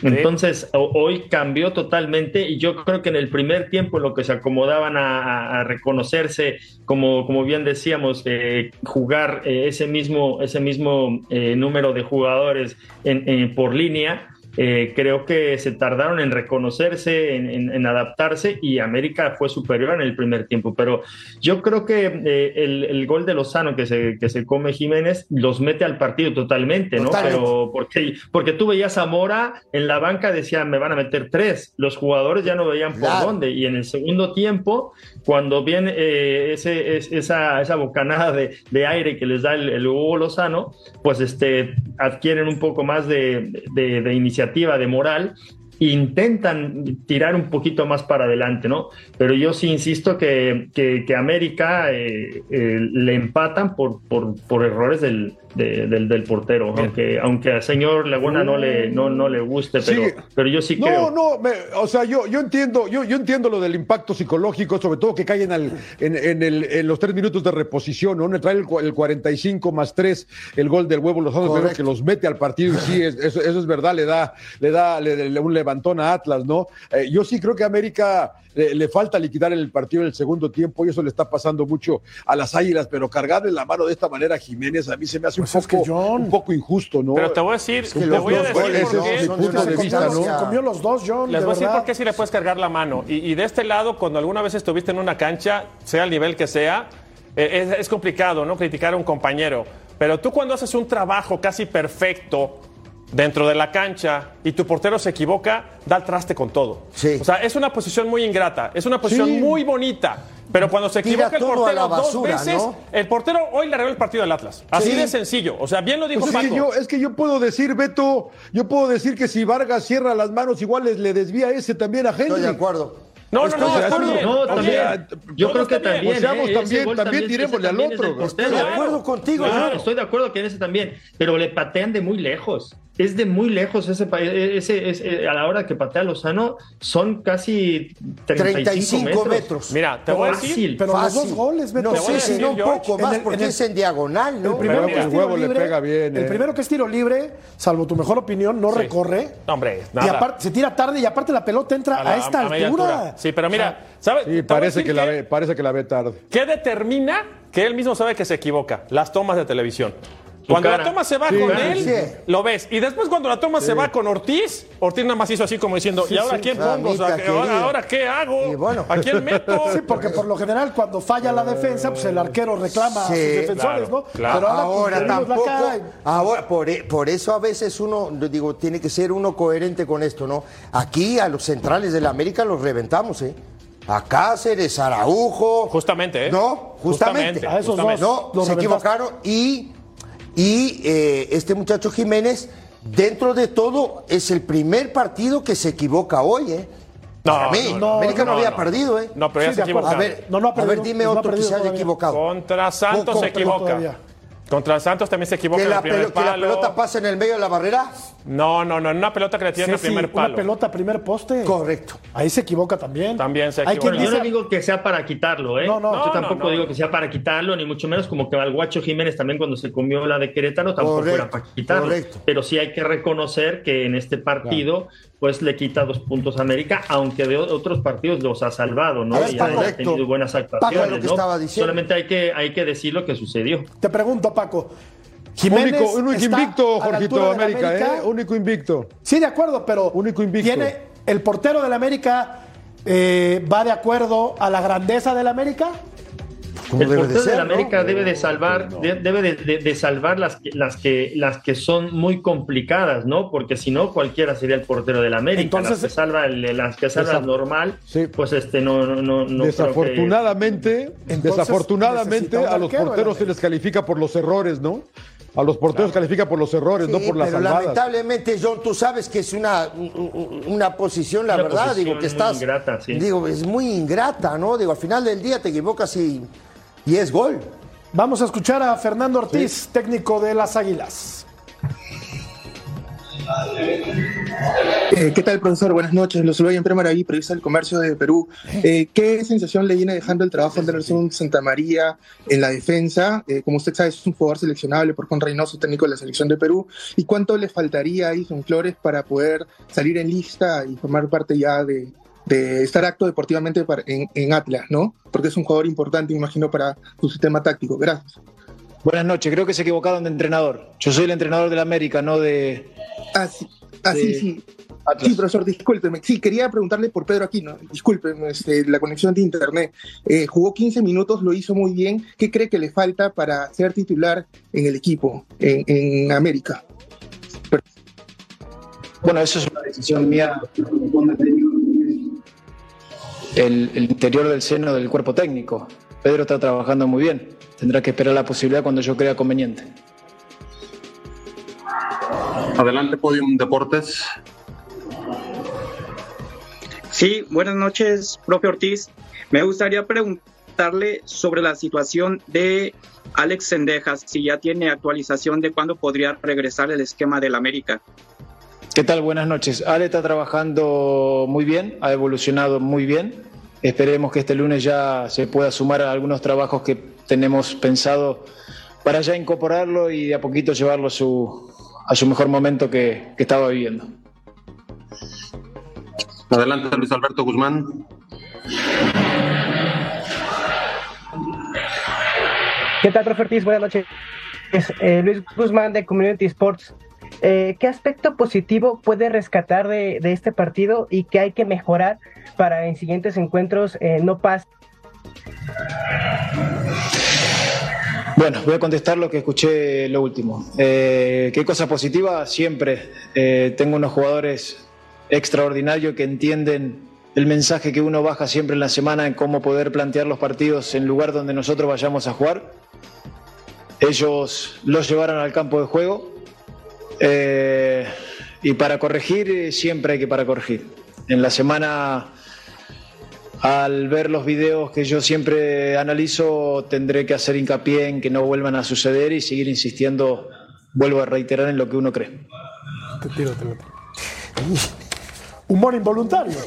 Entonces, ho- hoy cambió totalmente y yo creo que en el primer tiempo lo que se acomodaban a, reconocerse, como, como bien decíamos, eh, jugar eh, ese mismo, ese mismo eh, número de jugadores en- en- por línea, eh, creo que se tardaron en reconocerse, en, en- en adaptarse y América fue superior en el primer tiempo. Pero yo creo que eh, el, el gol de Lozano que se, que se come Jiménez los mete al partido totalmente, ¿no? Totalmente. Pero porque, porque tú veías a Mora en la banca, decían, me van a meter tres. Los jugadores ya no veían por Claro. dónde. Y en el segundo tiempo, cuando viene eh, ese, es- esa, esa bocanada de, de aire que les da el, el Hugo Lozano, pues este, adquieren un poco más de, de- de iniciativa, de moral, intentan tirar un poquito más para adelante, ¿no? Pero yo sí insisto que, que, que América eh, eh, le empatan por, por, por errores del, de- del, del portero, aunque, aunque al señor Laguna no le, no, no le guste, pero, Sí. pero yo sí No, creo. no, me- o sea, yo, yo entiendo, yo, yo entiendo lo del impacto psicológico, sobre todo que caen al, en, en el- en los tres minutos de reposición, ¿no? Trae el, el 45 más 3, el gol del huevo Lozano Correcto. que los mete al partido, y sí, es- eso, eso es verdad, le da, le da le- le- un levantón a Atlas, ¿no? Eh, yo sí creo que a América le, le falta liquidar el partido en el segundo tiempo, y eso le está pasando mucho a las águilas, pero cargarle la mano de esta manera a Jiménez, a mí se me hace Pues un es que, poco, John. un poco injusto, ¿no? Pero te voy a decir, que te los voy a decir goles, por ese qué. es mi son punto una de vista, ¿no? circunstancia. Se comió los dos, John. Les de voy a decir por qué si le puedes cargar la mano. Y, y de este lado, cuando alguna vez estuviste en una cancha, sea el nivel que sea, eh, es, es complicado, ¿no? Criticar a un compañero. Pero tú cuando haces un trabajo casi perfecto dentro de la cancha y tu portero se equivoca, da el traste con todo. Sí. O sea, es una posición muy ingrata, es una posición Sí. muy bonita. Pero cuando se equivoca el portero basura, dos veces, ¿no? el portero hoy le arregló el partido del Atlas. Así Sí. de sencillo. O sea, bien lo dijo Pues es, Paco. que yo, es que yo puedo decir, Beto, yo puedo decir que si Vargas cierra las manos, igual les- le desvía ese también a Henry. Estoy de acuerdo. No, no, Estoy no. No, también. bien. Yo creo que también. O ¿eh? También- tirémosle al otro. Estoy de acuerdo contigo, Claro, estoy de acuerdo que en ese también, pero le patean de muy lejos. Es de muy lejos ese, ese, ese, a la hora que patea Lozano son casi 35, 35 metros. Mira, te voy a decir, pero fácil. los dos goles, Beto. No sé si no un poco más, el, porque el, es en diagonal, ¿no? El primero que el es tiro huevo le libre, pega bien, el eh. primero que es tiro libre, salvo tu mejor opinión, no Sí. recorre. No, hombre, Y nada. aparte se tira tarde y aparte la pelota entra a, la- esta a altura. Sí, pero mira, ¿sabes? Sí, parece que, la ve, parece que la ve tarde. ¿Qué determina que él mismo sabe que se equivoca? Las tomas de televisión. Cuando cara. la toma se va Sí, con él, sí. lo ves. Y después cuando la toma se va con Ortiz, Ortiz nada más hizo así como diciendo, ¿y ahora sí. quién pongo? O sea, Mamita ¿que ahora, qué hago? Y bueno. ¿A quién meto? [laughs] Sí, porque por lo general cuando falla la defensa, pues el arquero reclama a sus Sí, defensores, claro, ¿no? claro. Pero ahora, pues, Ahora tenemos la tampoco. cara y- Ahora, por, e- por eso a veces uno, digo, tiene que ser uno coherente con esto, ¿no? Aquí a los centrales de la América los reventamos, ¿eh? A Cáceres, Araujo. Justamente, ¿eh? No, justamente. Justamente, A esos justamente. dos. No, se reventaste. equivocaron y, y eh, este muchacho Jiménez, dentro de todo, es el primer partido que se equivoca hoy, ¿eh? No, Para mí, no, América no, no, había no. perdido, ¿eh? No, pero ya Sí, se equivocaron. A ver, No, no ha a ver, dime no ha otro que se haya todavía. equivocado. Contra Santos Con- se equivoca. todavía. Contra Santos también se equivoca Que en la, el primer pelo- que la palo. pelota pasa en el medio de la barrera. No, no, no, en una pelota que le tiran en el Ceci, primer una palo. pelota a primer poste. Correcto. Ahí se equivoca también. También se Hay equivoca. quien Yo no dice, digo que sea para quitarlo, ¿eh? No, no. Yo No, tampoco no, no. digo que sea para quitarlo, ni mucho menos como que al Guacho Jiménez también cuando se comió la de Querétaro tampoco Correcto, era para quitarlo. correcto. Pero sí hay que reconocer que en este partido pues le quita dos puntos a América, aunque de otros partidos los ha salvado, ¿no? Ver, y ha correcto. tenido buenas Paco, actuaciones, lo que ¿no? estaba diciendo. Solamente hay que, hay que decir lo que sucedió. te pregunto, Paco. Jiménez Único, único está invicto, Jorgito, del América, ¿eh? Único invicto. Sí, de acuerdo, pero Único invicto. tiene el portero del América eh, va de acuerdo a la grandeza del América. El debe de portero ser, del ¿no? América debe de salvar, de- debe de, de- de salvar las que, las que las que son muy complicadas, ¿no? Porque si no, cualquiera sería el portero del América. Entonces- las que salva el, las que salva normal, Sí. pues este no, no, no, no creo que- desafortunadamente, Entonces, desafortunadamente a los porteros se les califica por los errores, ¿no? A los porteros califica por los errores, no por las pero salvadas. lamentablemente, John, tú sabes que es una, un- una posición, la Una verdad, posición digo que muy estás, ingrata, sí. digo, es muy ingrata, ¿no? Digo, al final del día te equivocas y, y es gol. Vamos a escuchar a Fernando Ortiz, técnico de las Águilas. Eh, ¿Qué tal, profesor? Buenas noches. Los saludo en Maraví, periodista del comercio de Perú. Eh, ¿Qué sensación le viene dejando el trabajo de Nelson Santa María en la defensa? Eh, como usted sabe, es un jugador seleccionable por Juan Reynoso, técnico de la selección de Perú. ¿Y cuánto le faltaría a Edison Flores para poder salir en lista y formar parte ya de, de estar acto deportivamente para- en, en Atlas, ¿no? Porque es un jugador importante, me imagino, para su sistema táctico. Gracias. Buenas noches, creo que se equivocaron de entrenador. Yo soy el entrenador del América, no de. Ah, sí, ah, sí, sí. Atlas. Sí, profesor, discúlpeme. Sí, quería preguntarle por Pedro Aquino. Discúlpeme, este, la conexión de internet. Eh, jugó 15 minutos, lo hizo muy bien. ¿Qué cree que le falta para ser titular en el equipo, en, en América? Bueno, eso es una decisión mía. El, el interior del seno del cuerpo técnico. Pedro está trabajando muy bien. Tendrá que esperar la posibilidad cuando yo crea conveniente. Adelante, Podium Deportes. Sí, buenas noches, profe Ortiz. Me gustaría preguntarle sobre la situación de Alex Sendejas, si ya tiene actualización de cuándo podría regresar el esquema del América. ¿Qué tal? Buenas noches. Ale está trabajando muy bien, ha evolucionado muy bien. Esperemos que este lunes ya se pueda sumar a algunos trabajos que tenemos pensado para ya incorporarlo y de a poquito llevarlo a su, a su mejor momento que, que estaba viviendo. Adelante, Luis Alberto Guzmán. ¿Qué tal, profe Ortiz? Buenas noches. Es, eh, Luis Guzmán de Community Sports. Eh, ¿Qué aspecto positivo puede rescatar de, de este partido y qué hay que mejorar para en siguientes encuentros eh, no pase? Bueno, voy a contestar lo que escuché lo último. Eh, ¿Qué cosa positiva? Siempre eh, tengo unos jugadores extraordinarios que entienden el mensaje que uno baja siempre en la semana en cómo poder plantear los partidos en lugar donde nosotros vayamos a jugar. Ellos los llevaron al campo de juego eh, y para corregir eh, siempre hay que para corregir. En la semana al ver los videos que yo siempre analizo, tendré que hacer hincapié en que no vuelvan a suceder y seguir insistiendo, vuelvo a reiterar, en lo que uno cree. Te tiro, te lo. Humor involuntario.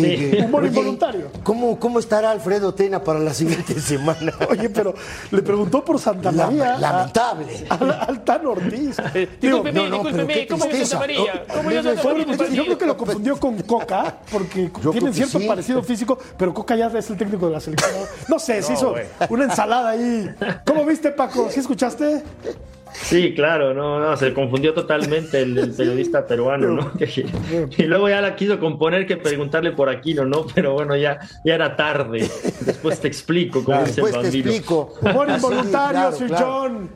¿Qué- Humor Oye, involuntario. ¿cómo, ¿Cómo estará Alfredo Tena para la siguiente [laughs] semana? Oye, pero le preguntó por Santa La- María. a- lamentable. Al, Tan Ortiz. Discúlpeme, no, no, discúlpeme, qué ¿cómo yo. Santa María? ¿Cómo yo Yo, Santa María? yo creo que lo confundió con Coca, porque Yo tienen cierto sí. parecido físico, pero Coca ya es el técnico de la selección. No sé, se No, hizo una ensalada ahí. ¿Cómo viste, Paco? ¿Sí escuchaste? Sí, claro, no, no, se confundió totalmente el, el periodista peruano, ¿no? [laughs] [laughs] y luego ya la quiso componer que preguntarle por Aquino, ¿no? Pero bueno, ya, ya era tarde. Después te explico cómo dice el Después te explico. Humor [laughs] Sí, involuntario, claro, claro. John.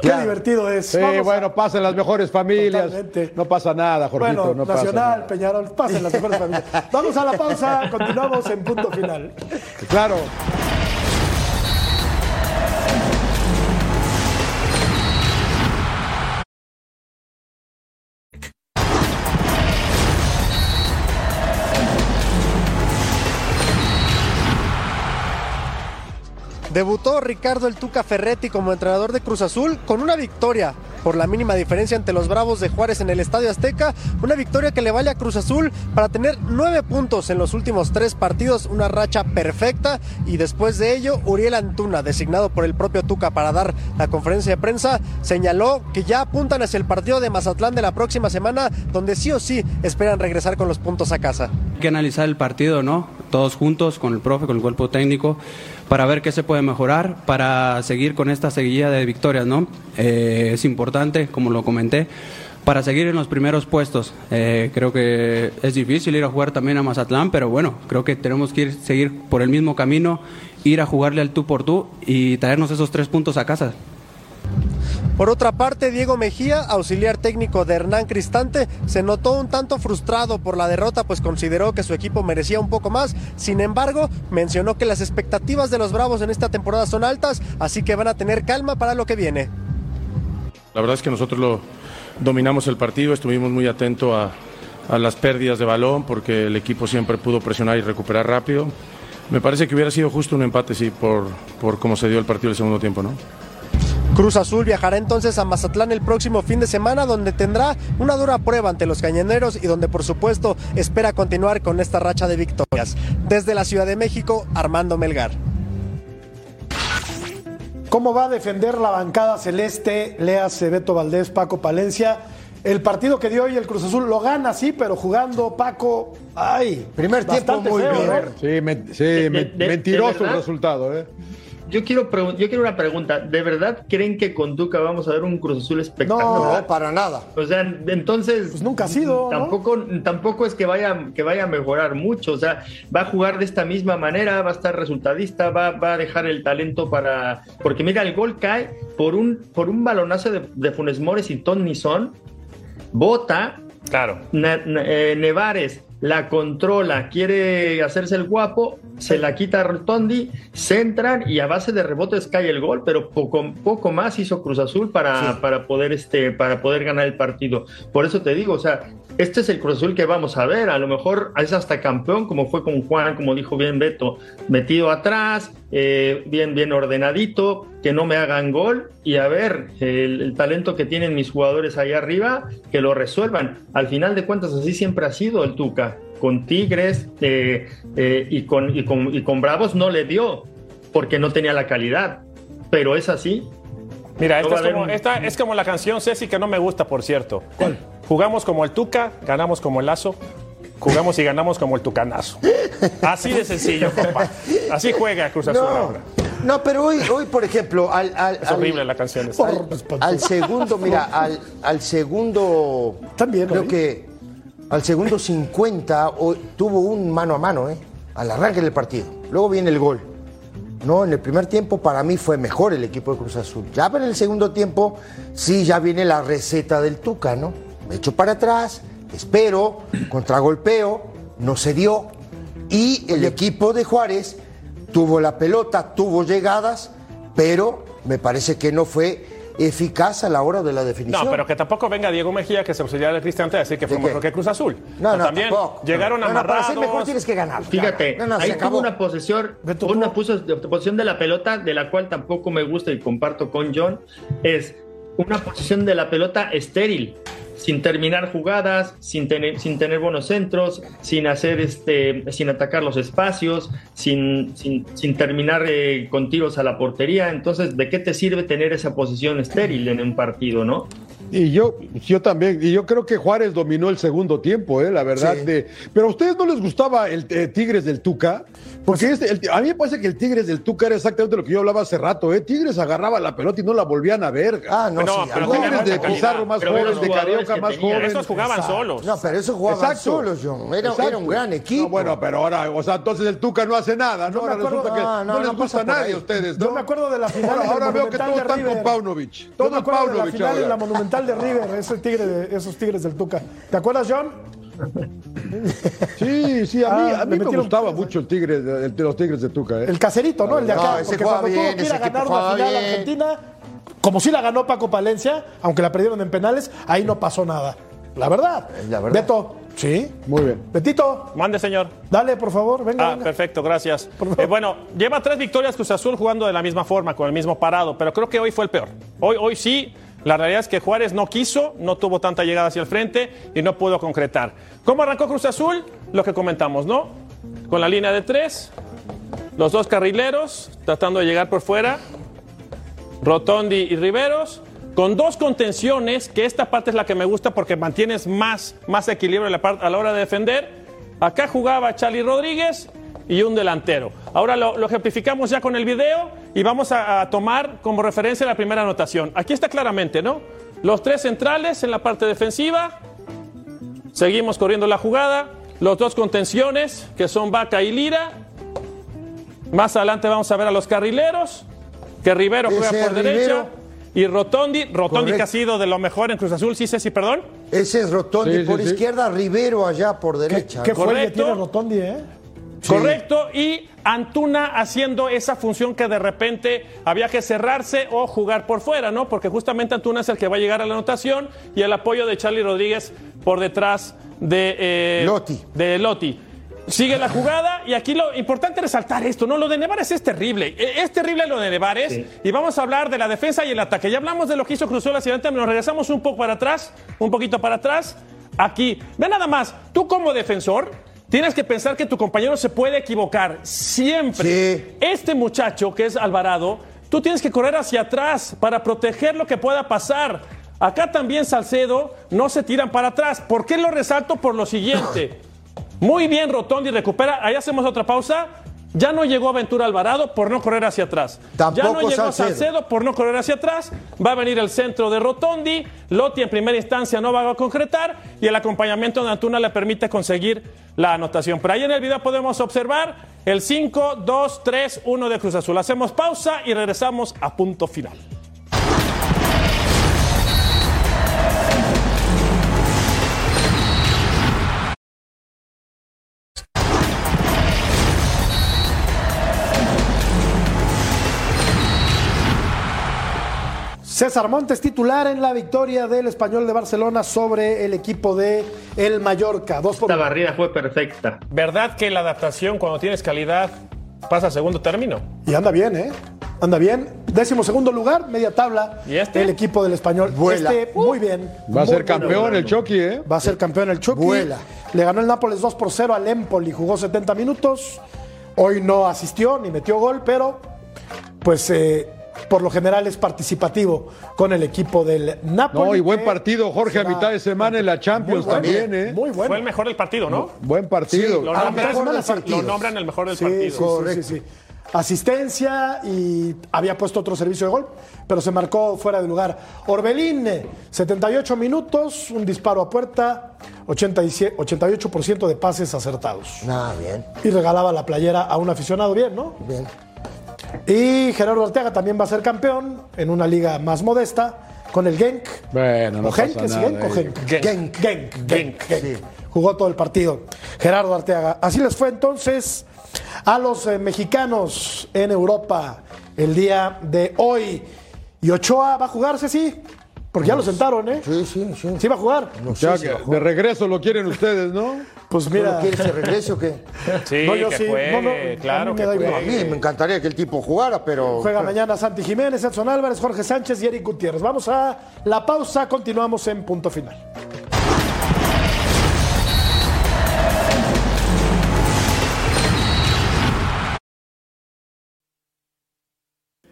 Qué Claro. divertido es. Sí, Vamos a- bueno, pasen las mejores familias. Totalmente. No pasa nada, Jorgito, Bueno, no pasa Nacional, nada. Peñarol, pasen las mejores familias. Vamos a la pausa, continuamos en punto final. Claro. Debutó Ricardo El Tuca Ferretti como entrenador de Cruz Azul con una victoria por la mínima diferencia ante los Bravos de Juárez en el Estadio Azteca. Una victoria que le vale a Cruz Azul para tener nueve puntos en los últimos tres partidos, una racha perfecta. Y después de ello, Uriel Antuna, designado por el propio Tuca para dar la conferencia de prensa, señaló que ya apuntan hacia el partido de Mazatlán de la próxima semana, donde sí o sí esperan regresar con los puntos a casa. Hay que analizar el partido, ¿no? Todos juntos, con el profe, con el cuerpo técnico, para ver qué se puede mejorar, para seguir con esta seguilla de victorias, ¿no? Eh, es importante, como lo comenté, para seguir en los primeros puestos. Eh, creo que es difícil ir a jugar también a Mazatlán, pero bueno, creo que tenemos que ir, seguir por el mismo camino, ir a jugarle al tú por tú y traernos esos tres puntos a casa. Por otra parte, Diego Mejía, auxiliar técnico de Hernán Cristante, se notó un tanto frustrado por la derrota, pues consideró que su equipo merecía un poco más. Sin embargo, mencionó que las expectativas de los Bravos en esta temporada son altas, así que van a tener calma para lo que viene. La verdad es que nosotros lo dominamos el partido, estuvimos muy atentos a, las pérdidas de balón porque el equipo siempre pudo presionar y recuperar rápido. Me parece que hubiera sido justo un empate, sí, por, por cómo se dio el partido el segundo tiempo, ¿no? Cruz Azul viajará entonces a Mazatlán el próximo fin de semana, donde tendrá una dura prueba ante los cañoneros y donde por supuesto espera continuar con esta racha de victorias. Desde la Ciudad de México, Armando Melgar. ¿Cómo va a defender la bancada celeste? Léase Beto Valdés, Paco Palencia. El partido que dio hoy el Cruz Azul lo gana, sí, pero jugando Paco. ¡Ay! Primer tiempo muy feo, bien. ¿no? Sí, men- sí, de- men- de- mentiroso de el resultado, ¿eh? Yo quiero, yo quiero una pregunta. ¿De verdad creen que con Tuca vamos a ver un Cruz Azul espectacular? No, para nada. O sea, entonces. Pues nunca ha sido, ¿no? Tampoco, tampoco es que vaya, que vaya a mejorar mucho. O sea, va a jugar de esta misma manera, va a estar resultadista, va, va a dejar el talento para. Porque mira, el gol cae por un, por un balonazo de, de Funes Mori sin ton ni son. Bota. Claro. Na- eh, Nevares la controla, quiere hacerse el guapo, se la quita Rotondi, centran y a base de rebotes cae el gol, pero poco, poco más hizo Cruz Azul para, para, poder este, para poder ganar el partido. Por eso te digo, o sea, este es el Cruz Azul que vamos a ver, a lo mejor es hasta campeón, como fue con Juan, como dijo bien Beto, metido atrás, eh, bien, bien ordenadito, que no me hagan gol y a ver el, el talento que tienen mis jugadores ahí arriba, que lo resuelvan. Al final de cuentas, así siempre ha sido el Tuca. Con Tigres eh, eh, y, con, y, con, y con Bravos no le dio, porque no tenía la calidad. Pero es así. Mira, esta es, como, un- esta es como la canción Ceci que no me gusta, por cierto. ¿Cuál? Jugamos como el Tuca, ganamos como el Lazo, jugamos y ganamos como el Tucanazo. Así de sencillo, [laughs] compa. Así juega Cruz Azul No, ahora. no, pero hoy, hoy por ejemplo, al, al, Es al- horrible la canción. al, al segundo, mira, al, al segundo, creo que al segundo 50 o- tuvo un mano a mano, ¿eh? al arranque del partido. Luego viene el gol. No, en el primer tiempo para mí fue mejor el equipo de Cruz Azul. Ya en el segundo tiempo sí ya viene la receta del Tuca, ¿no? Me echo para atrás, espero, contragolpeo, no se dio. Y el equipo de Juárez tuvo la pelota, tuvo llegadas, pero me parece que no fue eficaz a la hora de la definición. No, pero que tampoco venga Diego Mejía, que se auxiliar de Cristante, a decir que fue mejor que Cruz Azul. No, no, también tampoco. llegaron No, no, para amarrados. ser mejor tienes que ganar. Fíjate, No, no, ahí tuvo una posesión, una posición de la pelota de la cual tampoco me gusta y comparto con John, es una posición de la pelota estéril, sin terminar jugadas, sin tener, sin tener buenos centros, sin hacer este, sin atacar los espacios, sin, sin, sin terminar eh, con tiros a la portería. Entonces, ¿de qué te sirve tener esa posición estéril en un partido, no? Y yo, yo también, y yo creo que Juárez dominó el segundo tiempo, ¿eh? la verdad. Sí. De, pero a ustedes no les gustaba el eh, Tigres del Tuca, porque este- el- a mí me parece que el Tigres del Tuca era exactamente lo que yo hablaba hace rato, ¿eh? Tigres agarraba la pelota y no la volvían a ver. Ah, no, Pero- sí. pero Tigres de. Pizarro más joven, de Carioca más tenía. joven. Estos jugaban Exacto. solos. No, pero eso jugaban Exacto. solos, John. Era, era un gran equipo. No, bueno, pero ahora, o sea, entonces el Tuca no hace nada, ¿no? Ahora acuerdo- resulta que Ah, no, no, les no gusta pasa a nadie a ustedes, ¿no? Yo me acuerdo de la final Ahora, ahora veo que todos de están con. Paunovic. Yo Todo me es acuerdo de la Paunovic final en la. Monumental de River, ese tigre de, esos tigres del Tuca. ¿Te acuerdas, John? Sí, sí, a mí, Ah, a mí me gustaba mucho el tigre, de, de los tigres de Tuca. ¿eh? El caserito, ¿no? El de acá. No, ese porque cuando bien, tuvo que ir ese a ganar una final bien. Argentina, como sí la ganó Paco Palencia, aunque la perdieron en penales, ahí no pasó nada. La verdad. La verdad. Beto. Sí. Muy bien. Betito, Mande, señor. dale, por favor, venga. Ah, venga. perfecto, gracias. Eh, bueno, lleva tres victorias Cruz Azul jugando de la misma forma, con el mismo parado, pero creo que hoy fue el peor. Hoy, hoy sí, la realidad es que Juárez no quiso, no tuvo tanta llegada hacia el frente y no pudo concretar. ¿Cómo arrancó Cruz Azul? Lo que comentamos, ¿no? Con la línea de tres, los dos carrileros tratando de llegar por fuera, Rotondi y Riveros, con dos contenciones, que esta parte es la que me gusta porque mantienes más, más equilibrio a la hora de defender. Acá jugaba Charlie Rodríguez y un delantero. Ahora lo, lo ejemplificamos ya con el video y vamos a, a tomar como referencia la primera anotación. Aquí está claramente, ¿no? Los tres centrales en la parte defensiva. Seguimos corriendo la jugada. Los dos contenciones, que son Vaca y Lira. Más adelante vamos a ver a los carrileros, que Rivero juega por Rivero. derecha. Y Rotondi, Rotondi que Correcto. ha sido de lo mejor en Cruz Azul, sí, Ceci, perdón. Ese es Rotondi Sí, sí, por sí. izquierda, Rivero allá por ¿Qué, derecha. qué fue el que tiene Rotondi, eh? Correcto, y Antuna haciendo esa función que de repente había que cerrarse o jugar por fuera, ¿no? Porque justamente Antuna es el que va a llegar a la anotación y el apoyo de Charlie Rodríguez por detrás de eh, Lotti. De Lotti. Sigue la jugada y aquí lo importante es resaltar esto, ¿no? Lo de Nevares es terrible. Eh, Es terrible lo de Nevares y vamos a hablar de la defensa y el ataque. Ya hablamos de lo que hizo Cruz Azul hacia adelante, nos regresamos un poco para atrás, un poquito para atrás. Aquí, ve nada más, tú como defensor tienes que pensar que tu compañero se puede equivocar siempre. Este muchacho que es Alvarado, tú tienes que correr hacia atrás para proteger lo que pueda pasar. Acá también Salcedo no se tiran para atrás. ¿Por qué lo resalto? Por lo siguiente. [laughs] Muy bien, Rotondi recupera. Ahí hacemos otra pausa. Ya no llegó Aventura Alvarado por no correr hacia atrás. ya no llegó Salcedo. Salcedo por no correr hacia atrás. Va a venir el centro de Rotondi. Lotti en primera instancia no va a concretar. Y el acompañamiento de Antuna le permite conseguir la anotación. Pero ahí en el video podemos observar el 5, 2, 3, 1 de Cruz Azul. Hacemos pausa y regresamos a punto final. César Montes titular en la victoria del Español de Barcelona sobre el equipo de el Mallorca. Dos por Esta uno. barrida fue perfecta. ¿Verdad que la adaptación cuando tienes calidad pasa a segundo término? Y anda bien, ¿eh? Anda bien. Décimo segundo lugar, media tabla. ¿Y este? El equipo del Español. Vuela. Este, muy bien. Va a ser campeón bueno. el Chucky, ¿eh? Va a ser campeón el Chucky. Vuela. Le ganó el Nápoles 2 por 0 al Empoli. Jugó 70 minutos. Hoy no asistió ni metió gol, pero pues eh, por lo general es participativo con el equipo del. No, y buen partido, Jorge, a mitad de semana en la Champions bueno. también, ¿eh? Muy bueno. Fue el mejor del partido, ¿no? Buen partido. Sí, Lo nombran, mejor del lo partido. nombran el mejor del Sí, partido. sí, sí, Correcto. sí, sí. Asistencia y había puesto otro servicio de gol, pero se marcó fuera de lugar. Orbelín, eh, 78 minutos, un disparo a puerta, 87 88% de pases acertados. Nada, bien, Y regalaba la playera a un aficionado, bien, ¿no? bien. Y Gerardo Arteaga también va a ser campeón en una liga más modesta con el Genk. Bueno, no ¿O Genk? pasa ¿Es nada, Genk o eh. Genk? Genk. Genk. Genk. Genk. Genk. Sí. Jugó todo el partido. Gerardo Arteaga. Así les fue entonces a los eh, mexicanos en Europa el día de hoy. Y Ochoa va a jugarse, sí. Porque ya lo sentaron, ¿eh? Sí, sí, sí. Sí va a jugar. No sea, sé si que bajó. de regreso lo quieren ustedes, ¿no? Pues ¿Tú mira. quieres que regrese o qué? [laughs] Sí, No, yo que sí. juegue, No, no, claro a mí que. A mí me encantaría que el tipo jugara, pero. Juega mañana Santi Jiménez, Edson Álvarez, Jorge Sánchez y Eric Gutiérrez. Vamos a la pausa, continuamos en punto final.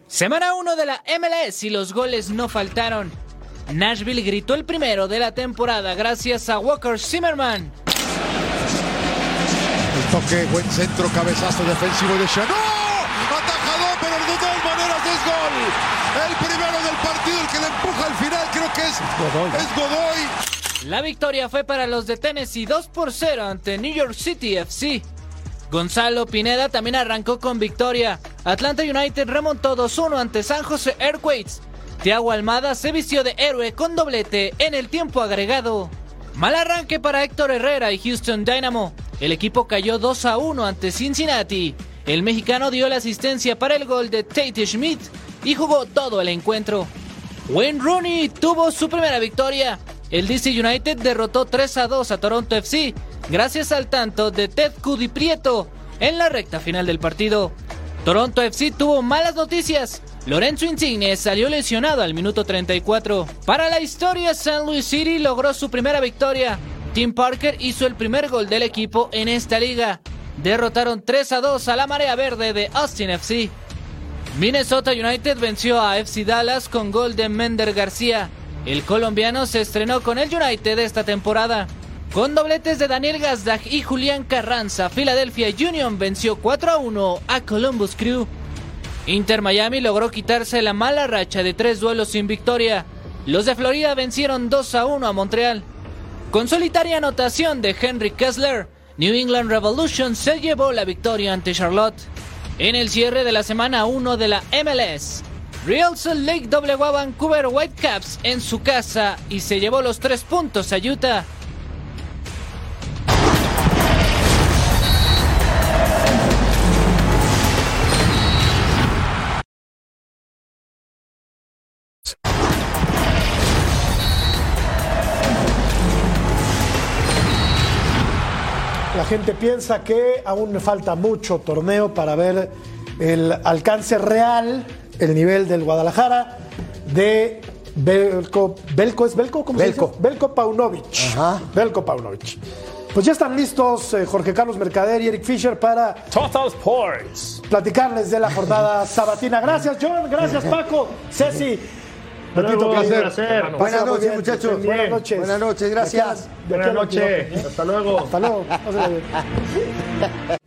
Semana 1 de la MLS y los goles no faltaron. Nashville gritó el primero de la temporada gracias a Walker Zimmerman. El toque, buen centro, cabezazo defensivo de Chanó. Atajador, pero de todas maneras es gol. El primero del partido, el que le empuja al final, creo que es Es Godoy. La victoria fue para los de Tennessee 2 por 0 ante New York City FC. Gonzalo Pineda también arrancó con victoria. Atlanta United remontó 2-1 ante San José Earthquakes. Thiago Almada se vistió de héroe con doblete en el tiempo agregado. Mal arranque para Héctor Herrera y Houston Dynamo. El equipo cayó 2 a 1 ante Cincinnati. El mexicano dio la asistencia para el gol de Tate Schmidt y jugó todo el encuentro. Wayne Rooney tuvo su primera victoria. El DC United derrotó 3 a 2 a Toronto FC gracias al tanto de Ted Cudi Prieto en la recta final del partido. Toronto FC tuvo malas noticias. Lorenzo Insigne salió lesionado al minuto 34. Para la historia, San Luis City logró su primera victoria. Tim Parker hizo el primer gol del equipo en esta liga. Derrotaron 3 a 2 a la marea verde de Austin FC. Minnesota United venció a FC Dallas con gol de Mender García. El colombiano se estrenó con el United esta temporada. Con dobletes de Daniel Gazdag y Julián Carranza, Philadelphia Union venció 4 a 1 a Columbus Crew. Inter Miami logró quitarse la mala racha de tres duelos sin victoria. Los de Florida vencieron 2 a 1 a Montreal. Con solitaria anotación de Henry Kessler, New England Revolution se llevó la victoria ante Charlotte. En el cierre de la semana 1 de la MLS, Real Salt Lake doblegó a Vancouver Whitecaps en su casa y se llevó los tres puntos a Utah. Gente piensa que aún le falta mucho torneo para ver el alcance real, el nivel del Guadalajara, de Belko, Belko ¿es Belko? ¿Cómo Belko. se dice? Belko Paunovic. Belko Paunovic. Pues ya están listos eh, Jorge Carlos Mercader y Eric Fisher para Total Sports. platicarles de la jornada [laughs] sabatina. Gracias, John. Gracias, Paco. Ceci. Repito, un placer. Pásala Buenas noches, muchachos. Buenas noches. Buenas noches, gracias. Buenas noches. 22. Hasta luego. Hasta luego. [laughs]